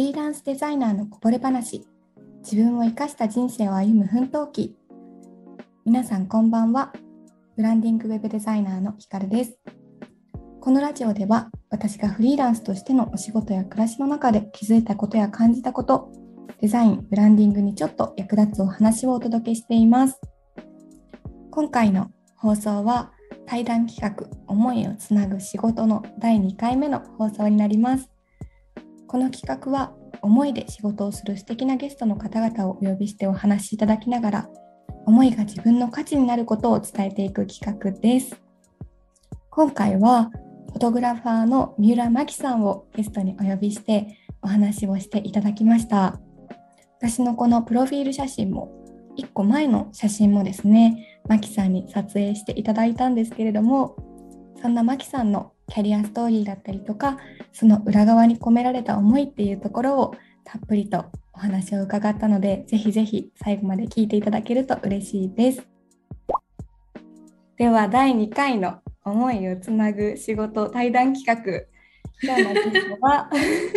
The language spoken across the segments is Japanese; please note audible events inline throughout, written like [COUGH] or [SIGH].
リーランスデザイナーのこぼれ話。自分を生かした人生を歩む奮闘記。皆さんこんばんは。ブランディングウェブデザイナーのひかるです。このラジオでは私がフリーランスとしてのお仕事や暮らしの中で気づいたことや感じたことデザインブランディングにちょっと役立つお話をお届けしています。今回の放送は対談企画思いをつなぐ仕事の第2回目の放送になります。この企画は思いで仕事をする素敵なゲストの方々をお呼びしてお話しいただきながら思いが自分の価値になることを伝えていく企画です。今回はフォトグラファーの三浦真紀さんをゲストにお呼びしてお話をしていただきました。私のこのプロフィール写真も1個前の写真もですね真紀さんに撮影していただいたんですけれどもそんな真紀さんのキャリアストーリーだったりとかその裏側に込められた思いっていうところをたっぷりとお話を伺ったのでぜひぜひ最後まで聞いていただけると嬉しいです。では第2回の思いをつなぐ仕事対談企画。今日のゲストは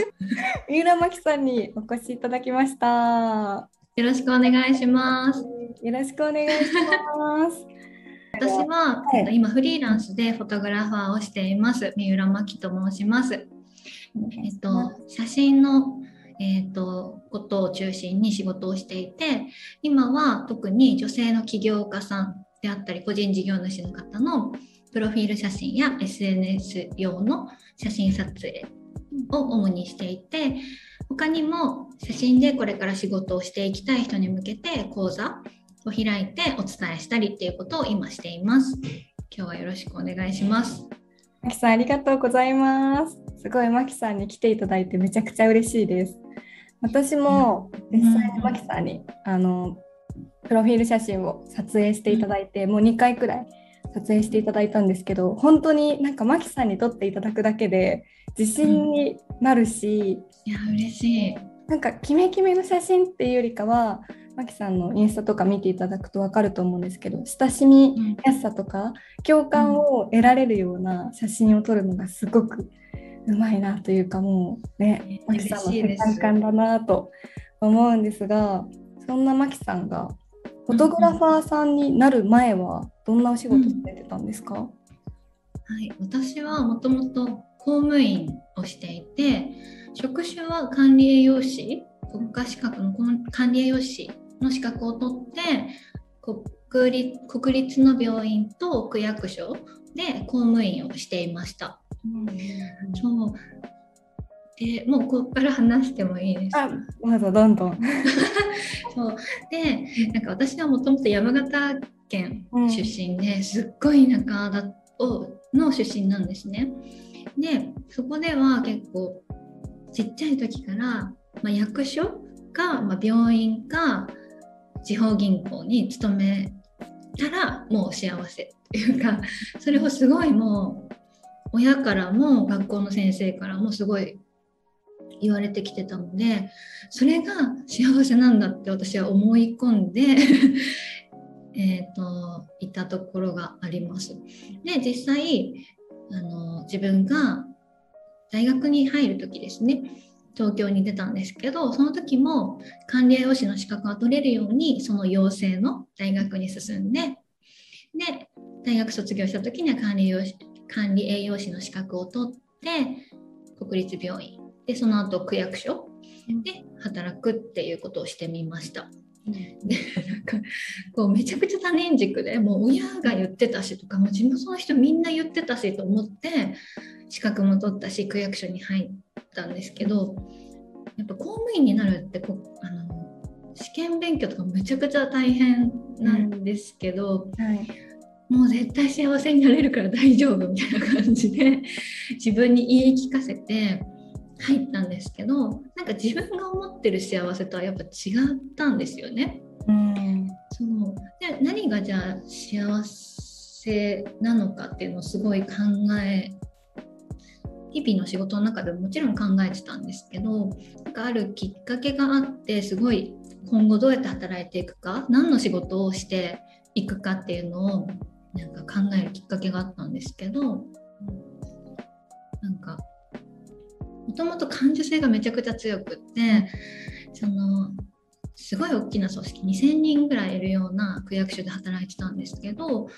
[LAUGHS] 三浦真紀さんにお越しいただきました。よろしくお願いします。よろしくお願いします私は、はい、今フリーランスでフォトグラファーをしています。三浦真紀と申します。えっと、写真の、えっと、ことを中心に仕事をしていて今は特に女性の起業家さんであったり個人事業主の方のプロフィール写真や SNS 用の写真撮影を主にしていて他にも写真でこれから仕事をしていきたい人に向けて講座を開いてお伝えしたりっていうことを今しています。今日はよろしくお願いします。マキさんありがとうございます。すごいマキさんに来ていただいてめちゃくちゃ嬉しいです。私も実際にマキさんに、あのプロフィール写真を撮影していただいて、もう2回くらい撮影していただいたんですけど本当になんかマキさんに撮っていただくだけで自信になるし、うん、いや嬉しいなんかキメキメの写真っていうよりかはマキさんのインスタとか見ていただくと分かると思うんですけど親しみやすさとか、共感を得られるような写真を撮るのがすごくうまいなというかもうねマキさんの世界観だなと思うんですがそんなマキさんがフォトグラファーさんになる前はどんなお仕事されてたんですか、うん、はい、私はもともと公務員をしていて職種は管理栄養士国家資格の管理栄養士の資格を取って国立国立の病院と区役所で公務員をしていました。うん、そう。でもうここから話してもいいですか？まずどんどん。[LAUGHS] そう。でなんか私はもともと山形県出身で、うん、すっごい田舎だをの出身なんですね。でそこでは結構ちっちゃい時から、まあ、役所か、まあ、病院か地方銀行に勤めたらもう幸せっていうかそれをすごいもう親からも学校の先生からもすごい言われてきてたのでそれが幸せなんだって私は思い込んで [LAUGHS] えといたところがあります。で実際あの自分が大学に入る時ですね東京に出たんですけどその時も管理栄養士の資格が取れるようにその養成の大学に進んでで大学卒業した時には管理栄養士管理栄養士の資格を取って国立病院でその後区役所で働くっていうことをしてみました。でなんかこうめちゃくちゃ多年軸でもう親が言ってたしとかもう地元の人みんな言ってたしと思って資格も取ったし区役所に入ったんですけどやっぱ公務員になるってこあの試験勉強とかめちゃくちゃ大変なんですけど、うんはい、もう絶対幸せになれるから大丈夫みたいな感じで自分に言い聞かせて入ったんですけどなんか自分が思ってる幸せとはやっぱ違ったんですよね。うん、そうで何がじゃあ幸せなのかっていうのをすごい考え日々の仕事の中でももちろん考えてたんですけどなんかあるきっかけがあってすごい今後どうやって働いていくか何の仕事をしていくかっていうのをなんか考えるきっかけがあったんですけどなんかもともと感受性がめちゃくちゃ強くってそのすごい大きな組織2,000人ぐらいいるような区役所で働いてたんですけど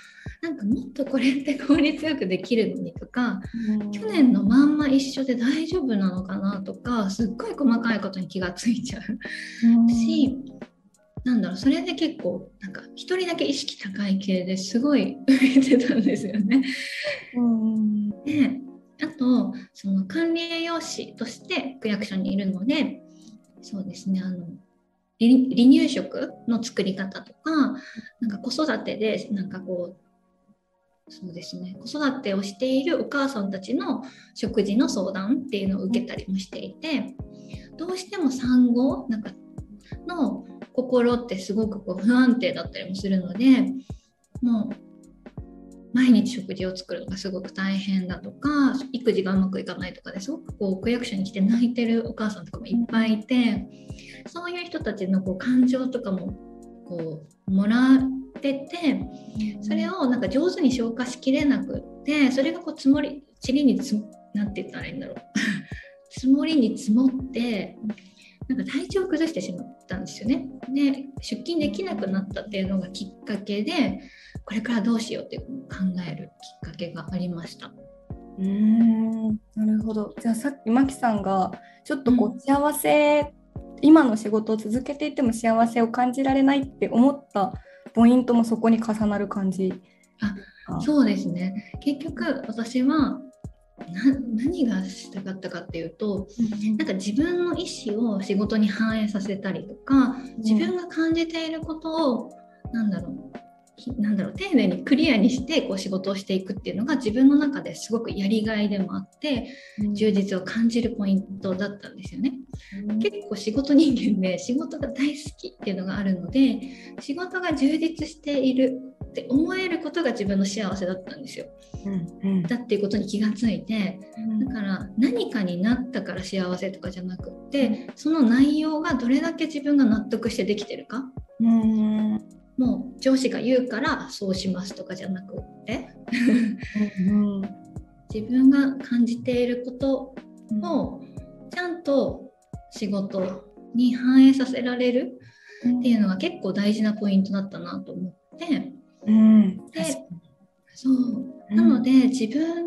なんかもっとこれって効率よくできるのにとか、うん、去年のまんま一緒で大丈夫なのかなとかすっごい細かいことに気がついちゃう、うん、しなんだろうそれで結構なんか一人だけ意識高い系ですごい浮いてたんですよね。うん、であとその管理栄養士として区役所にいるのでそうですねあの離乳食の作り方とかなんか子育てでなんかこうそうですね。子育てをしているお母さんたちの食事の相談っていうのを受けたりもしていてどうしても産後なんかの心ってすごくこう不安定だったりもするのでもう毎日食事を作るのがすごく大変だとか育児がうまくいかないとかですごくこう区役所に来て泣いてるお母さんとかもいっぱいいてそういう人たちのこう感情とかもこうもらっててそれをなんか上手に消化しきれなくってそれがこう積もり塵につなんて言ったらいいんだろう [LAUGHS] 積もりに積もってなんか体調を崩してしまったんですよね。で出勤できなくなったっていうのがきっかけでこれからどうしようって考えるきっかけがありました。うーんなるほど。じゃあさっきマキさんがちょっとこう幸せ、うん、今の仕事を続けていても幸せを感じられないって思ったポイントもそこに重なる感じあそうですね。結局私は何がしたかったかっていうと、うん、なんか自分の意思を仕事に反映させたりとか自分が感じていることを、うん、なんだろうなんだろう丁寧にクリアにしてこう仕事をしていくっていうのが自分の中ですごくやりがいでもあって、うん、充実を感じるポイントだったんですよね、うん、結構仕事人間で [LAUGHS] 仕事が大好きっていうのがあるので仕事が充実しているって思えることが自分の幸せだったんですよ、うんうん、だっていうことに気がついてだから何かになったから幸せとかじゃなくってその内容がどれだけ自分が納得してできてるか、うんもう上司が言うからそうしますとかじゃなくって自分が感じていることをちゃんと仕事に反映させられるっていうのが結構大事なポイントだったなと思って、うん、でそう。なので自分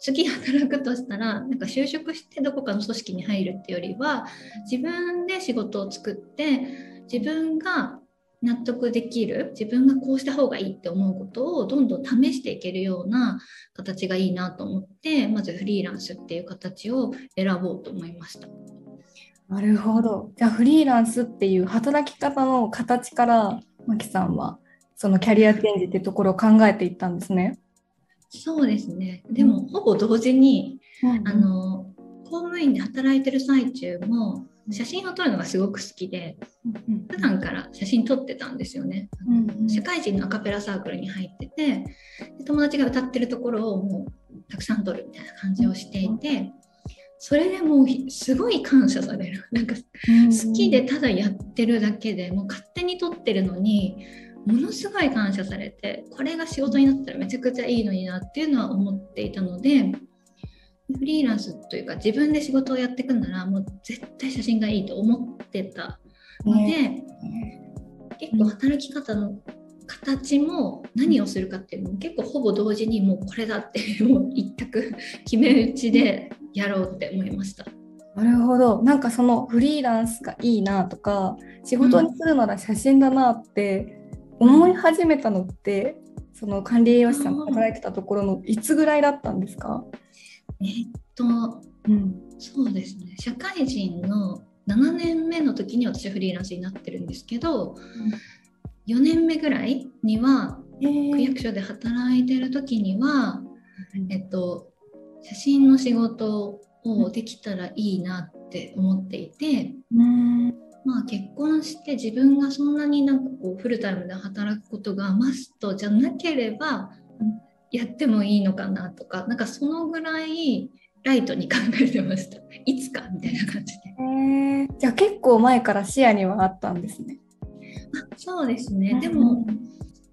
次働くとしたらなんか就職してどこかの組織に入るっていうよりは自分で仕事を作って自分が納得できる自分がこうした方がいいって思うことをどんどん試していけるような形がいいなと思ってまずフリーランスっていう形を選ぼうと思いました。なるほど。じゃあフリーランスっていう働き方の形からマキさんはそのキャリアチェンジっていうところを考えていったんですね。そうですね。でも、ほぼ同時に、うん、あの公務員で働いてる最中も写真を撮るのがすごく好きで、普段から写真撮ってたんですよね。社会人のアカペラサークルに入っててで友達が歌ってるところをもうたくさん撮るみたいな感じをしていて。それでもうすごい感謝される [LAUGHS] なんか好きでただやってるだけでもう勝手に撮ってるのにものすごい感謝されてこれが仕事になったらめちゃくちゃいいのになっていうのは思っていたのでフリーランスというか自分で仕事をやっていくならもう絶対写真がいいと思ってたので、ね、結構働き方の形も何をするかっていうのも結構ほぼ同時にもうこれだってもう一択決め打ちでやろうって思いました。なるほど。なんかそのフリーランスがいいなとか仕事にするなら写真だなって思い始めたのって、その管理栄養士さんが働いてたところのいつぐらいだったんですか？えっと、うん、そうですね。社会人の7年目の時に私はフリーランスになってるんですけど、うん、4年目ぐらいには区役所で働いてる時には、えっと、写真の仕事をできたらいいなって思っていて、うん、まあ、結婚して自分がそんなになんかこうフルタイムで働くことがマストじゃなければやってもいいのかなとかなんかそのぐらいライトに考えてました。いつかみたいな感じで、えー、じゃあ結構前から視野にはあったんですね。あそうですね、でも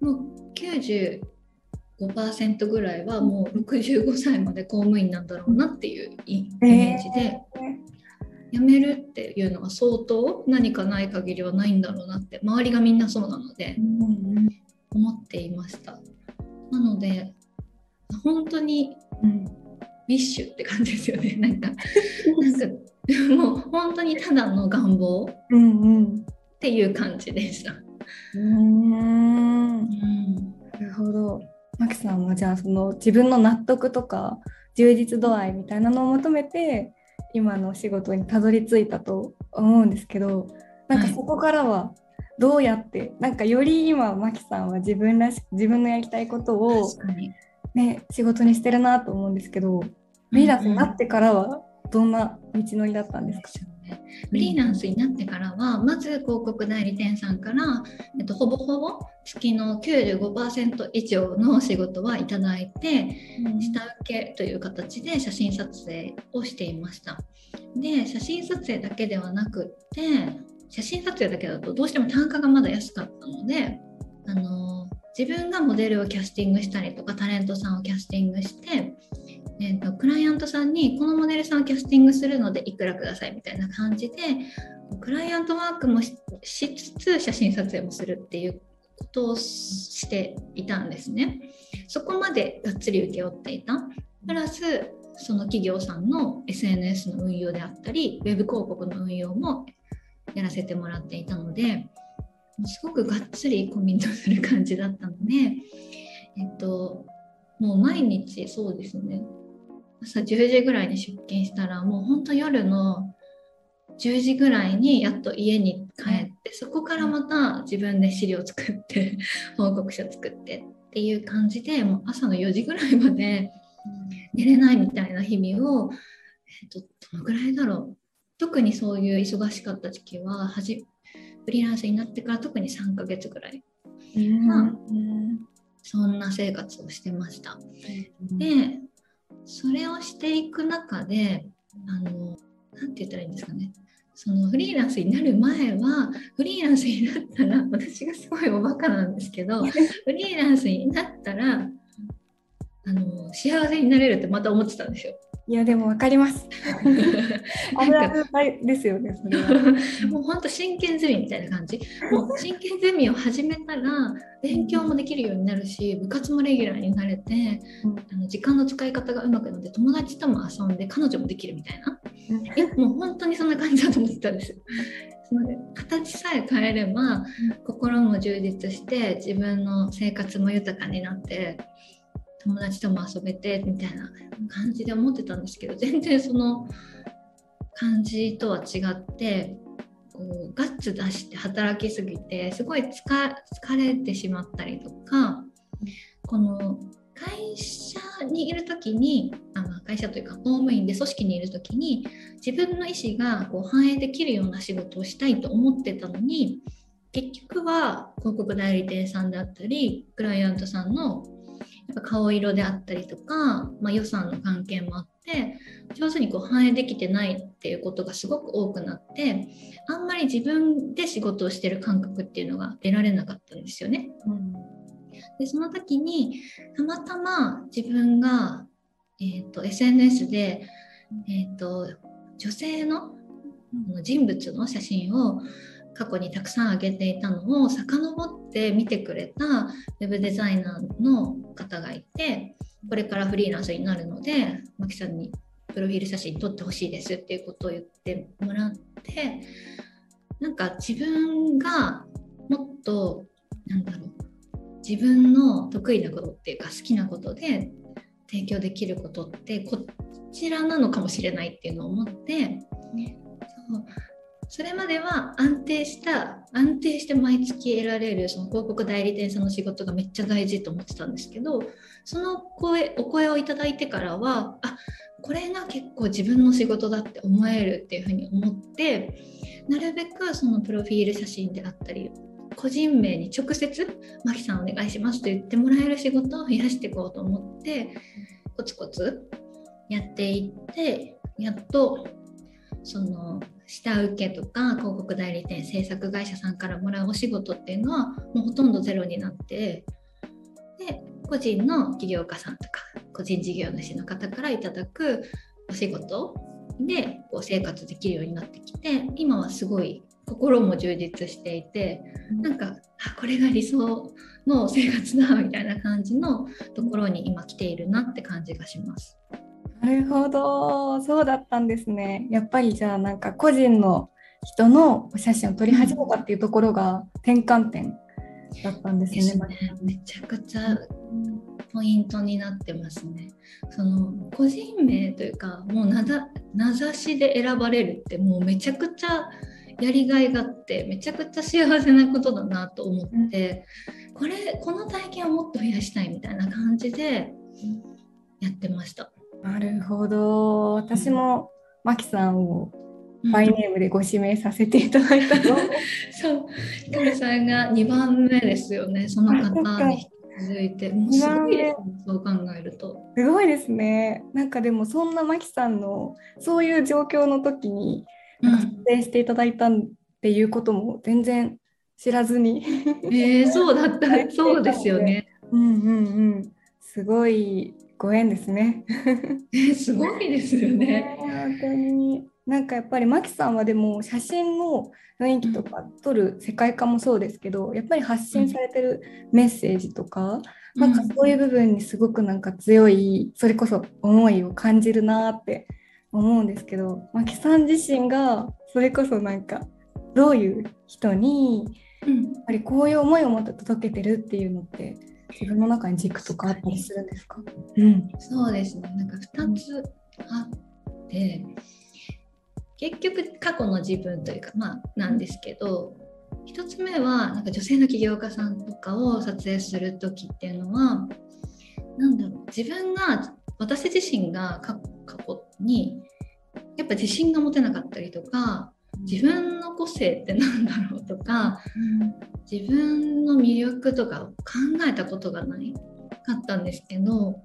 もう95%ぐらいはもう65歳まで公務員なんだろうなっていうイメージで辞めるっていうのは相当何かない限りはないんだろうなって周りがみんなそうなので思っていました。なので本当に、うん、ウィッシュって感じですよね。なんかなんかもう本当にただの願望っていう感じでした。うんなるほど。マキさんはじゃあその自分の納得とか充実度合いみたいなのを求めて今のお仕事にたどり着いたと思うんですけどなんかそこからはどうやって、はい、なんかより今マキさんは自分らし自分のやりたいことを、ね、仕事にしてるなと思うんですけどフリーランスになってからはどんな道のりだったんですか、フリーランスになってからはまず広告代理店さんから、えっと、ほぼほぼ月の95%以上の仕事はいただいて、うん、下請けという形で写真撮影をしていました。で写真撮影だけではなくって写真撮影だけだとどうしても単価がまだ安かったのであの自分がモデルをキャスティングしたりとかタレントさんをキャスティングしてえーと、クライアントさんにこのモデルさんをキャスティングするのでいくらくださいみたいな感じでクライアントワークもしつつ写真撮影もするっていうことをしていたんですね。そこまでがっつり請け負っていた。プラスその企業さんの SNS の運用であったり web 広告の運用もやらせてもらっていたのですごくがっつりコミットする感じだったので、[LAUGHS] えっと、もう毎日そうですね。朝10時ぐらいに出勤したらもうほんと夜の10時ぐらいにやっと家に帰ってそこからまた自分で資料作って [LAUGHS] 報告書作ってっていう感じでもう朝の4時ぐらいまで寝れないみたいな日々を、えっと、どのぐらいだろう。特にそういう忙しかった時期ははじフリーランスになってから特に3ヶ月ぐらい、うん、そんな生活をしてました。でそれをしていく中であの何て言ったらいいんですかね。そのフリーランスになる前はフリーランスになったら私がすごいおバカなんですけど [LAUGHS] フリーランスになったらあの幸せになれるってまた思ってたんですよ。いやでも分かります。[LAUGHS] ですよね、それは。もう本当真剣ゼミみたいな感じ。もう真剣ゼミを始めたら勉強もできるようになるし、部活もレギュラーになれて、うん、あの時間の使い方がうまくなって友達とも遊んで彼女もできるみたいな。うん、いやもう本当にそんな感じだと思ってたんですよ。その形さえ変えれば心も充実して自分の生活も豊かになって友達とも遊べてみたいな感じで思ってたんですけど全然その感じとは違ってこうガッツ出して働きすぎてすごい疲れてしまったりとかこの会社にいる時にあの会社というか公務員で組織にいる時に自分の意思がこう反映できるような仕事をしたいと思ってたのに結局は広告代理店さんであったりクライアントさんのやっぱ顔色であったりとか、まあ、予算の関係もあって上手にこう反映できてないっていうことがすごく多くなってあんまり自分で仕事をしてる感覚っていうのが得られなかったんですよね。うん、でその時にたまたま自分が、えーと、SNS で、えーと女性の人物の写真を過去にたくさん上げていたのを遡って見てくれたウェブデザイナーの方がいてこれからフリーランスになるのでマキさんにプロフィール写真撮ってほしいですっていうことを言ってもらってなんか自分がもっとなんだろう自分の得意なことっていうか好きなことで提供できることってこちらなのかもしれないっていうのを思って、それまでは安定した安定して毎月得られるその広告代理店さんの仕事がめっちゃ大事と思ってたんですけどその声お声をいただいてからはあこれが結構自分の仕事だって思えるっていうふうに思ってなるべくそのプロフィール写真であったり個人名に直接「マキさんお願いします」と言ってもらえる仕事を増やしていこうと思ってコツコツやっていってやっとその下請けとか広告代理店制作会社さんからもらうお仕事っていうのはもうほとんどゼロになってで個人の起業家さんとか個人事業主の方からいただくお仕事でこう生活できるようになってきて今はすごい心も充実していてなんかあこれが理想の生活だみたいな感じのところに今来ているなって感じがします。なるほどそうだったんですね。やっぱりじゃあなんか個人の人のお写真を撮り始めたっていうところが転換点だったんですね。すねめちゃくちゃポイントになってますね。その個人名というかもう名指しで選ばれるってもうめちゃくちゃやりがいがあってめちゃくちゃ幸せなことだなと思って、これこの体験をもっと増やしたいみたいな感じでやってました。なるほど。私もマキさんをバイネームでご指名させていただいたの、うん、そう。ひかるさんが2番目ですよね。その方に続いて。もうすごいですねそう考えると。すごいですね。なんかでもそんなマキさんのそういう状況の時になんか撮影していただいたっていうことも全然知らずに。えー、そうだった。[LAUGHS] そうですよね。うんうんうん。すごいご縁ですね。えすごいですよね。本当に。なんかやっぱりマキさんはでも写真の雰囲気とか撮る世界観もそうですけどやっぱり発信されてるメッセージとか、うん、なんかそういう部分にすごくなんか強いそれこそ思いを感じるなって思うんですけどマキさん自身がそれこそなんかどういう人にやっぱりこういう思いを持って届けてるっていうのって自分の中に軸とかあったりするんですか、うん、そうですね。なんか2つあって、結局過去の自分というかまあなんですけど1つ目はなんか女性の起業家さんとかを撮影する時っていうのは何だろう自分が私自身が過去にやっぱ自信が持てなかったりとか自分の個性って何だろうとか、自分の魅力とかを考えたことがないかったんですけど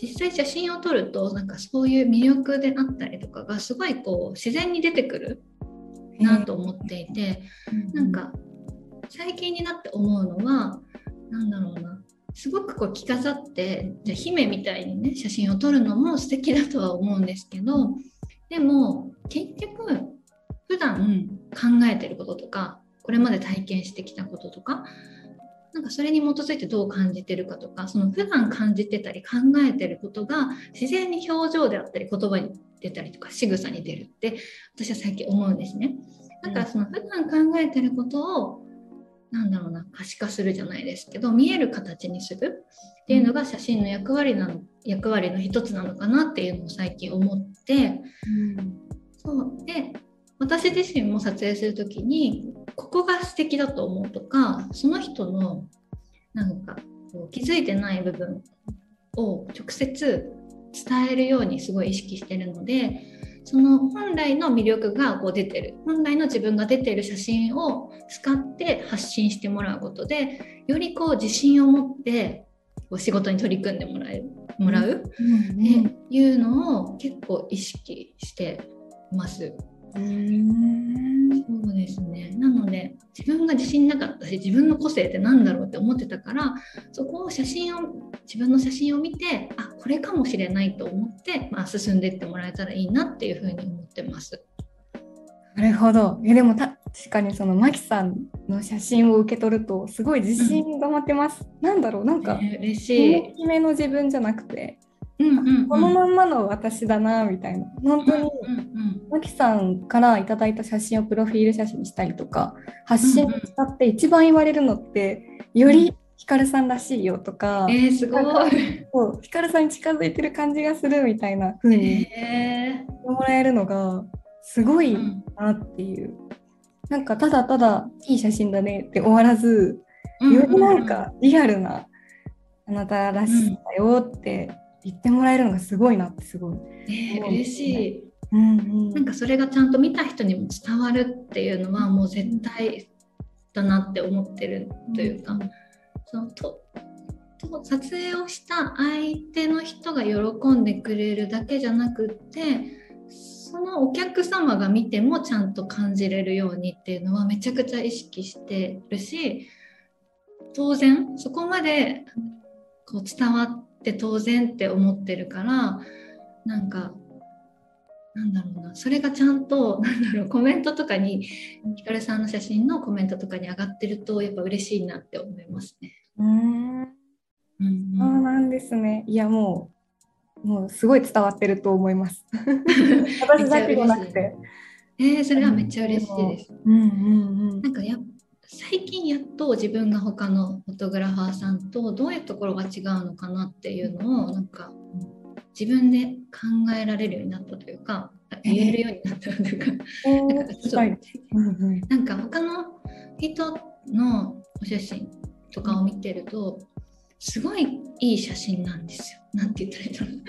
実際写真を撮るとなんかそういう魅力であったりとかがすごいこう自然に出てくるなと思っていて、なんか最近になって思うのは何だろうなすごくこう着飾ってじゃ姫みたいにね写真を撮るのも素敵だとは思うんですけどでも結局普段考えてることとかこれまで体験してきたこととかなんかそれに基づいてどう感じてるかとかその普段感じてたり考えてることが自然に表情であったり言葉に出たりとか仕草に出るって私は最近思うんですね。だからその普段考えてることをなんだろうな可視化するじゃないですけど見える形にするっていうのが写真の役割なの役割の一つなのかなっていうのを最近思って、うん、そう。で私自身も撮影する時にここが素敵だと思うとかその人のなんかこう気づいてない部分を直接伝えるようにすごい意識してるのでその本来の魅力がこう出てる。本来の自分が出てる写真を使って発信してもらうことでよりこう自信を持ってこう仕事に取り組んでもらえもらう、っていうのを結構意識してます。そうですねなので自分が自信なかったし自分の個性って何だろうって思ってたからそこを写真を自分の写真を見てあこれかもしれないと思って、まあ、進んでいってもらえたらいいなっていうふうに思ってます。なるほどえでも確かにそのマキさんの写真を受け取るとすごい自信が持てます。うん、なんだろうなんか、えー、嬉しい。決めの自分じゃなくてこのまんまの私だなみたいな。本当にマキさんからいただいた写真をプロフィール写真にしたりとか発信使って一番言われるのってよりヒカルさんらしいよとか、えー、すごい。そうヒカルさんに近づいてる感じがするみたいな風に言ってもらえるのがすごいなっていう、なんかただただいい写真だねって終わらずよりなんかリアルなあなたらしさよって言ってもらえるのがすごいなってすごい。えー、嬉しい。うんうん、なんかそれがちゃんと見た人にも伝わるっていうのはもう絶対だなって思ってるというか、うん、そのとと撮影をした相手の人が喜んでくれるだけじゃなくってそのお客様が見てもちゃんと感じれるようにっていうのはめちゃくちゃ意識してるし当然そこまでこう伝わって当然って思ってるからなんかなんだろうなそれがちゃんと [LAUGHS] なんだろうコメントとかにひかるさんの写真のコメントとかに上がってるとやっぱ嬉しいなって思いますね。うんうんそうなんですね。いやもうもうすごい伝わってると思います。[LAUGHS] 私だけじゃなくて。えー、それはめっちゃ嬉しいです。うんうんうん、なんかや最近やっと自分が他のフォトグラファーさんとどういうところが違うのかなっていうのをなんか自分で考えられるようになったというか言えるようになったというか、えー、なんかちょっと、なんか他の人のお写真とかを見てるとすごいいい写真なんですよ。なんて言ったらいいの？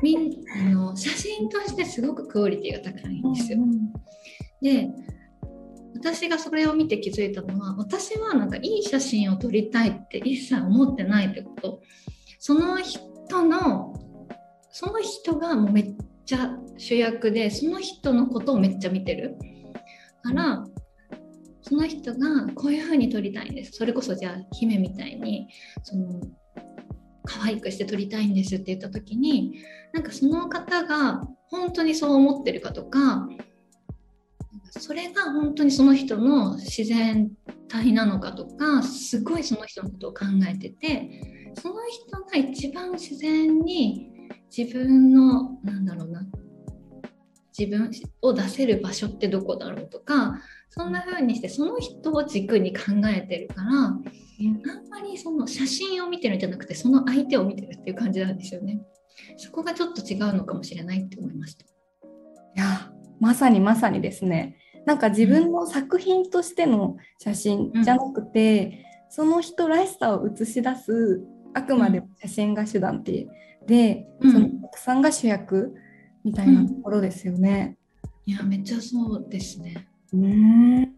みんあの写真としてすごくクオリティが高いんですよ。で私がそれを見て気づいたのは私はなんかいい写真を撮りたいって一切思ってないってこと。その人のその人がもうめっちゃ主役でその人のことをめっちゃ見てる。からその人がこういう風に撮りたいんです。それこそじゃあ姫みたいにその可愛くして撮りたいんですって言った時になんかその方が本当にそう思ってるかとかそれが本当にその人の自然体なのかとかすごいその人のことを考えててその人が一番自然に自分のなんだろうな自分を出せる場所ってどこだろうとかそんな風にしてその人を軸に考えてるからあんまりその写真を見てるんじゃなくてその相手を見てるっていう感じなんですよね。そこがちょっと違うのかもしれないって思いました。いやまさにまさにですね。なんか自分の作品としての写真じゃなくて、うん、その人らしさを映し出すあくまで写真が手段ってで、うん、その奥さんが主役みたいなところですよね。うん、いやめっちゃそうですね。うん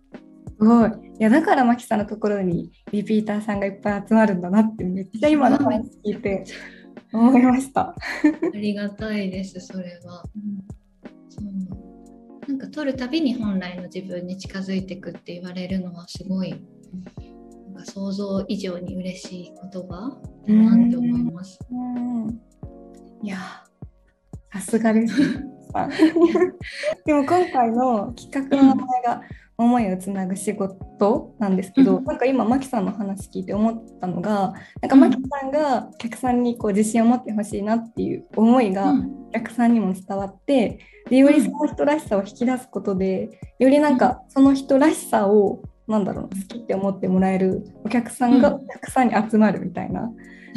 すごい。いやだからマキさんのところにリピーターさんがいっぱい集まるんだなってめっちゃ今の話聞いて [LAUGHS] 思いました。[LAUGHS] ありがたいですそれは。そうなんか撮るたびに本来の自分に近づいていくって言われるのはすごいなんか想像以上に嬉しい言葉だなって思います。いやさすがです。[LAUGHS] でも今回の企画の名前が「思いをつなぐ仕事」なんですけど、うん、なんか今マキさんの話聞いて思ったのがなんかマキさんがお客さんにこう自信を持ってほしいなっていう思いがお客さんにも伝わってでよりその人らしさを引き出すことでよりなんかその人らしさをなんだろう好きって思ってもらえるお客さんがお客さんに集まるみたいな、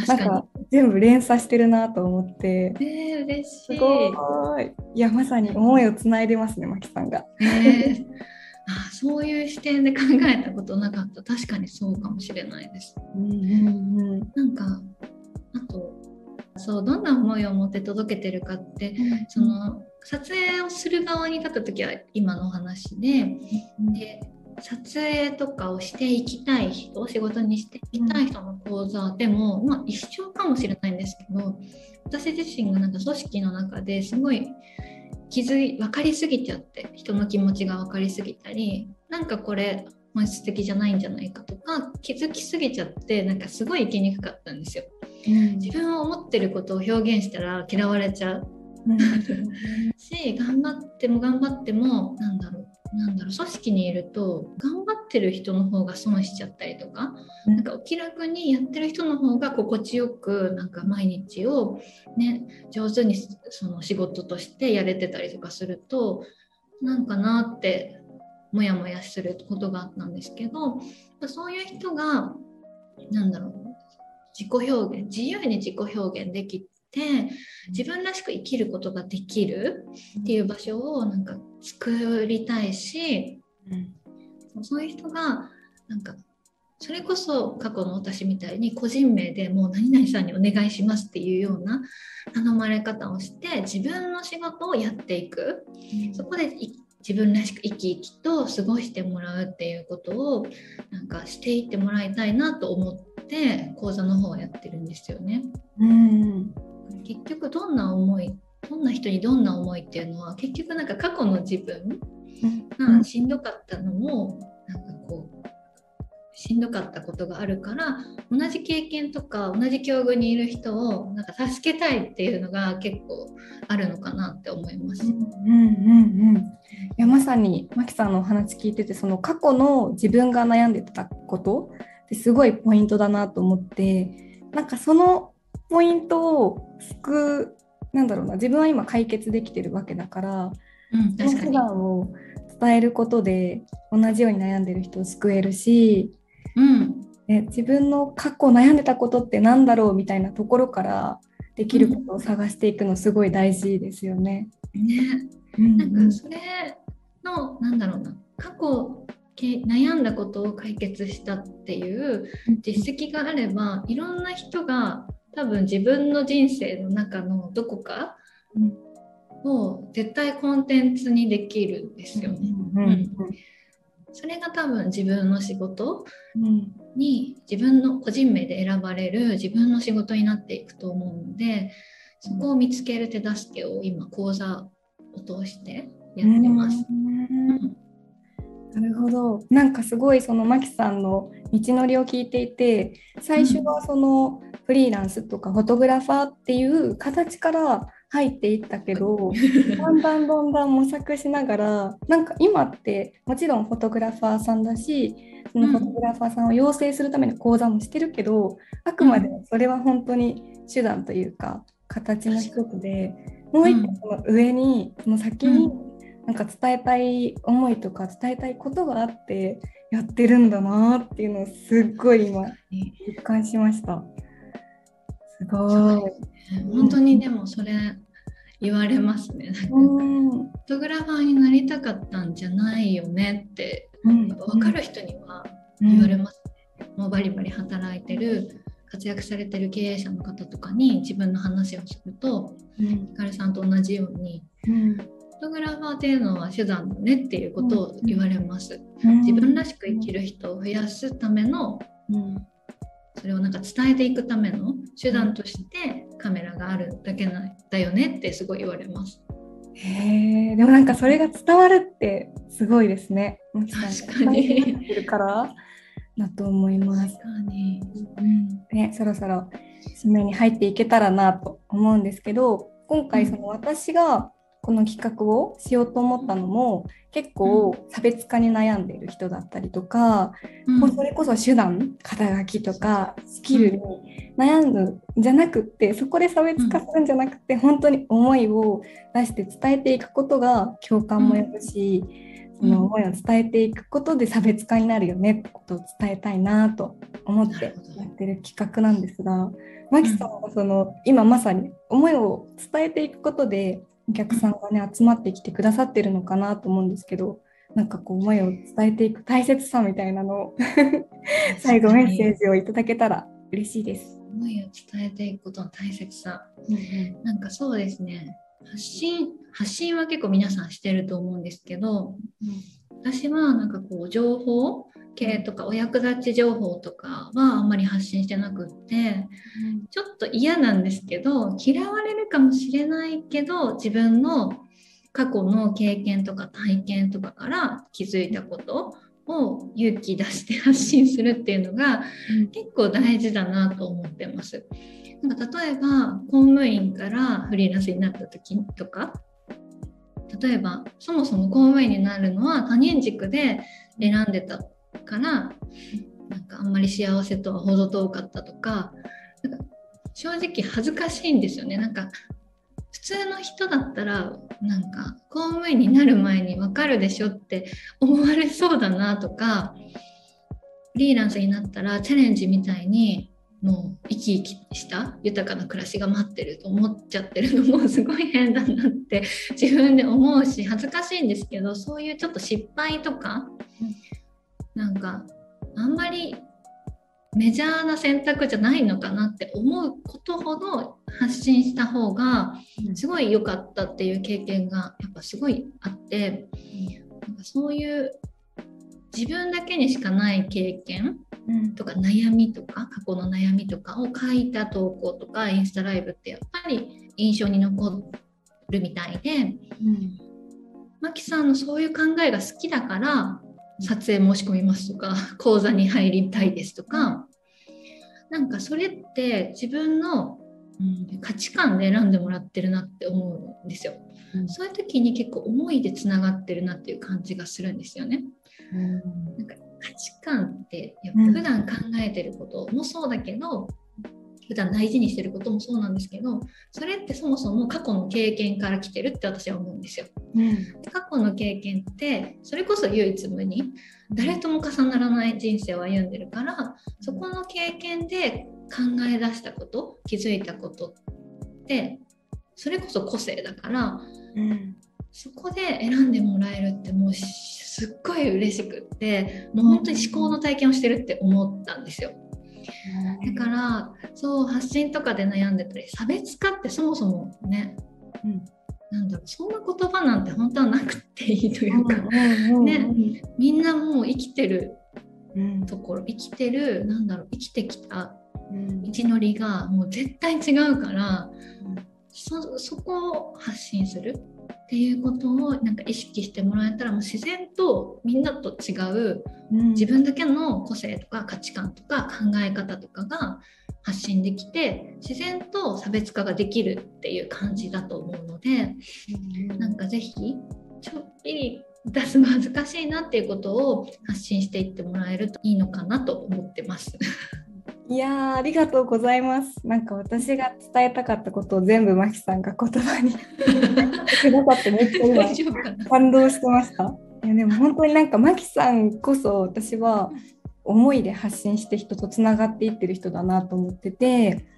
なんか全部連鎖してるなと思って。えー、嬉しい。すごい。いや、まさに思いをつないでますね、マキさんが。えー、あそういう視点で考えたことなかった。確かにそうかもしれないです。うんうんうん、なんか、あと、そうどんな思いを持って届けてるかって、うん、その撮影をする側に立った時は今のお話でうん、で撮影とかをしていきたい人仕事にしていきたい人の講座でも、まあ、一緒かもしれないんですけど私自身がなんか組織の中ですごい気づい分かりすぎちゃって人の気持ちが分かりすぎたりなんかこれ本質的じゃないんじゃないかとか気づきすぎちゃってなんかすごい生きにくかったんですよ。うん、自分を思ってることを表現したら嫌われちゃう。[LAUGHS] し頑張っても頑張ってもなんだろうなんだろう組織にいると頑張ってる人の方が損しちゃったりとか,、なんかお気楽にやってる人の方が心地よくなんか毎日を、ね、上手にその仕事としてやれてたりとかするとなんかなってモヤモヤすることがあったんですけどそういう人がなんだろう自己表現自由に自己表現できて自分らしく生きることができるっていう場所をなんか作りたいし、うん、そういう人がなんかそれこそ過去の私みたいに個人名でもう何々さんにお願いしますっていうような頼まれ方をして自分の仕事をやっていく、うん、そこで自分らしく生き生きと過ごしてもらうっていうことをなんかしていってもらいたいなと思って講座の方をやってるんですよね。うん結局どんな思いどんな人にどんな思いっていうのは結局なんか過去の自分がしんどかったのもなんかこうしんどかったことがあるから同じ経験とか同じ境遇にいる人をなんか助けたいっていうのが結構あるのかなって思います。うんうんうん。いやまさにマキさんのお話聞いててその過去の自分が悩んでたことってすごいポイントだなと思ってなんかそのポイントを救うなんだろうな自分は今解決できてるわけだから、うん、確かに。を伝えることで同じように悩んでる人を救えるしうん、ね、自分の過去悩んでたことって何だろうみたいなところからできることを探していくのすごい大事ですよね。ね、なんかそれのなんだろうな過去悩んだことを解決したっていう実績があればいろんな人が多分自分の人生の中のどこかを絶対コンテンツにできるんですよね。うん、うんそれが多分自分の仕事に、自分の個人名で選ばれる自分の仕事になっていくと思うのでそこを見つける手助けを今講座を通してやってます。なるほど。なんかすごいそのマキさんの道のりを聞いていて最初はそのフリーランスとかフォトグラファーっていう形から入っていったけどだんだんだんだん模索しながらなんか今ってもちろんフォトグラファーさんだしそのフォトグラファーさんを養成するための講座もしてるけどあくまでそれは本当に手段というか形の一つでもう一個その上にその先になんか伝えたい思いとか伝えたいことがあってやってるんだなっていうのをすっごい今実感しました。すごい。本当にでもそれ言われますね。フォトグラファーになりたかったんじゃないよねって、うん、分かる人には言われますね。もうバリバリ働いてる活躍されてる経営者の方とかに自分の話をすると、うん、ひかるさんと同じように、うん、トグラファーっていうのは手段だねっていうことを言われます。自分らしく生きる人を増やすためのそれをなんか伝えていくための手段としてカメラがあるだけなんだよねってすごい言われます。へえでもなんかそれが伝わるってすごいですね。確かに。るからだと思います。確かに。うん、ねそろそろ締めに入っていけたらなと思うんですけど今回その私がこの企画をしようと思ったのも結構差別化に悩んでいる人だったりとか、うん、それこそ手段肩書きとかスキルに悩むんじゃなくってそこで差別化するんじゃなくて、うん、本当に思いを出して伝えていくことが共感も呼ぶし、うん、その思いを伝えていくことで差別化になるよねってことを伝えたいなと思ってやってる企画なんですが。マキさんはその今まさに思いを伝えていくことでお客さんがね集まってきてくださってるのかなと思うんですけどなんかこう思いを伝えていく大切さみたいなのを [LAUGHS] 最後メッセージをいただけたら嬉しいです。思いを伝えていくことの大切さ、うんうん、なんかそうですね。発信発信は結構皆さんしてると思うんですけど、うん、私はなんかこう情報系とかお役立ち情報とかはあんまり発信してなくって、うん、ちょっと嫌なんですけど嫌われるかもしれないけど自分の過去の経験とか体験とかから気づいたことを勇気出して発信するっていうのが結構大事だなと思ってます。なんか例えば公務員からフリーランスになった時とか例えばそもそも公務員になるのは他人軸で選んでたからなんかあんまり幸せとは程遠かったとかなんか正直恥ずかしいんですよね。なんか普通の人だったらなんか公務員になる前に分かるでしょって思われそうだなとかフリーランスになったらチャレンジみたいにもう生き生きした豊かな暮らしが待ってると思っちゃってるのもすごい変だなって自分で思うし恥ずかしいんですけどそういうちょっと失敗とかなんかあんまりメジャーな選択じゃないのかなって思うことほど発信した方がすごい良かったっていう経験がやっぱすごいあってなんかそういう自分だけにしかない経験とか悩みとか過去の悩みとかを書いた投稿とかインスタライブってやっぱり印象に残るみたいで、うん、マキさんのそういう考えが好きだから撮影申し込みますとか [LAUGHS] 講座に入りたいですとかなんかそれって自分の、うん、価値観で選んでもらってるなって思うんですよ。うん、そういう時に結構思いでつながってるなっていう感じがするんですよね。うん、なんか価値観って普段考えてることもそうだけど、普段大事にしてることもそうなんですけどそれってそもそも過去の経験から来てるって私は思うんですよ。うん、過去の経験ってそれこそ唯一無二誰とも重ならない人生を歩んでるからそこの経験で考え出したこと気づいたことってそれこそ個性だから、うん、そこで選んでもらえるってもうすっごい嬉しくってもう本当に思考の体験をしてるって思ったんですよ。だからそう発信とかで悩んでたり差別化ってそもそもね、うん、なんだろうそんな言葉なんて本当はなくていいというか、ね、みんなもう生きてるところ、生きてるなんだろう生きてきた道のりがもう絶対違うから、そそこを発信するっていうことをなんか意識してもらえたらもう自然とみんなと違う、自分だけの個性とか価値観とか考え方とかが発信できて自然と差別化ができるっていう感じだと思うので、うん、なんか是非ちょっぴり出すの恥ずかしいなっていうことを発信していってもらえるといいのかなと思ってます。いやありがとうございます。なんか私が伝えたかったことを全部マキさんが言葉に [LAUGHS] くださってめっちゃ今感動してました。いやでも本当になんかマキさんこそ私は思いで発信して人とつながっていってる人だなと思ってて。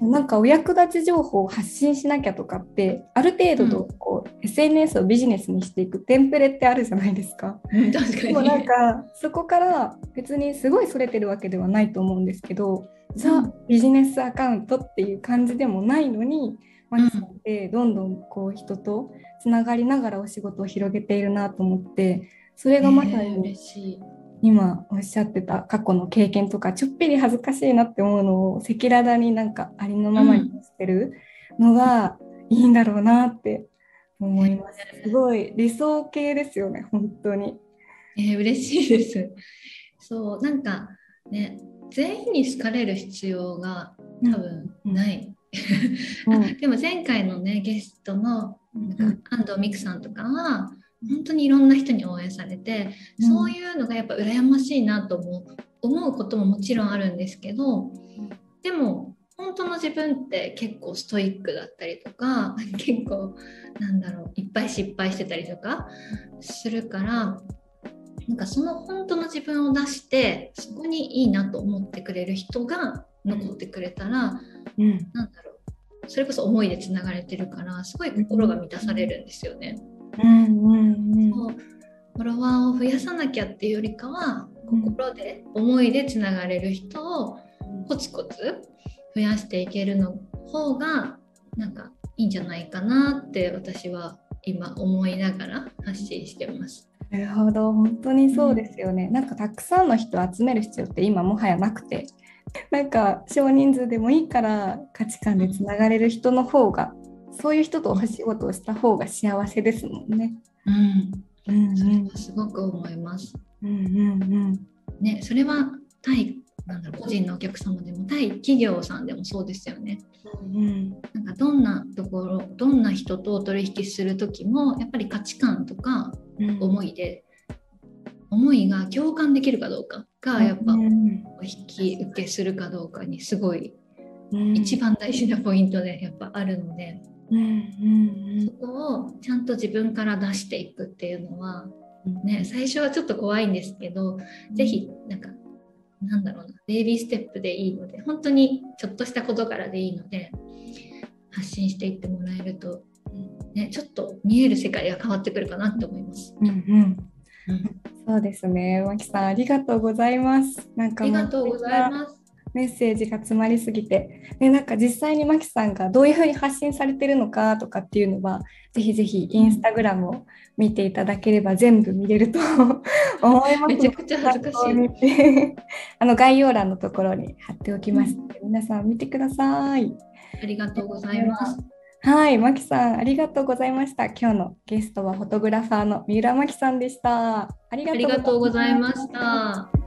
なんかお役立ち情報を発信しなきゃとかってある程度こう、うん、SNS をビジネスにしていくテンプレってあるじゃないですか。うん、確かに。でもなんかそこから別にすごいそれてるわけではないと思うんですけど、うん、ザ・ビジネスアカウントっていう感じでもないのにマキさんってどんどんこう人とつながりながらお仕事を広げているなと思ってそれがまさに嬉しい今おっしゃってた過去の経験とかちょっぴり恥ずかしいなって思うのを赤裸々になんかありのままにしてるのがいいんだろうなって思います。すごい理想系ですよね本当に。えー、嬉しいです。そうなんかね全員に好かれる必要が多分ない。うんうん、[LAUGHS] でも前回のねゲストのなんか安藤美久さんとかは本当にいろんな人に応援されて、うん、そういうのがやっぱ羨ましいなと思う思うことももちろんあるんですけどでも本当の自分って結構ストイックだったりとか結構なんだろういっぱい失敗してたりとかするからなんかその本当の自分を出してそこにいいなと思ってくれる人が残ってくれたら、うん、なんだろうそれこそ思いでつながれてるからすごい心が満たされるんですよね。うんうんうん、フォロワーを増やさなきゃっていうよりかは心で思いでつながれる人をコツコツ増やしていけるの方がなんかいいんじゃないかなって私は今思いながら発信してます。なるほど本当にそうですよね、うん、なんかたくさんの人を集める必要って今もはやなくて。なんか少人数でもいいから価値観でつながれる人の方がそういう人とお仕事をした方が幸せですもんね。うん、うん、それはすごく思います。うんうんうんね、それは対なんだろう個人のお客様でも対企業さんでもそうですよね。うん、なんかどんなところどんな人と取引する時もやっぱり価値観とか思いで、うん、思いが共感できるかどうかがやっぱ引き受けするかどうかにすごい一番大事なポイントでやっぱあるので。うんうんうん、そこをちゃんと自分から出していくっていうのは、ね、最初はちょっと怖いんですけど、うん、ぜひなんかなんだろうなベイビーステップでいいので本当にちょっとしたことからでいいので発信していってもらえると、ね、ちょっと見える世界が変わってくるかなって思います。うんうんうん、そうですね、まきさんありがとうございます。なんかありがとうございます。メッセージが詰まりすぎて。でなんか実際にマキさんがどういうふうに発信されてるのかとかっていうのはぜひぜひインスタグラムを見ていただければ全部見れると [LAUGHS] 思います。めちゃくちゃ恥ずかしい。[LAUGHS] あの概要欄のところに貼っておきますので、皆さん見てください。ありがとうございます。はい、マキさん、ありがとうございました。今日のゲストはフォトグラファーの三浦真紀さんでした。ありがとうございました。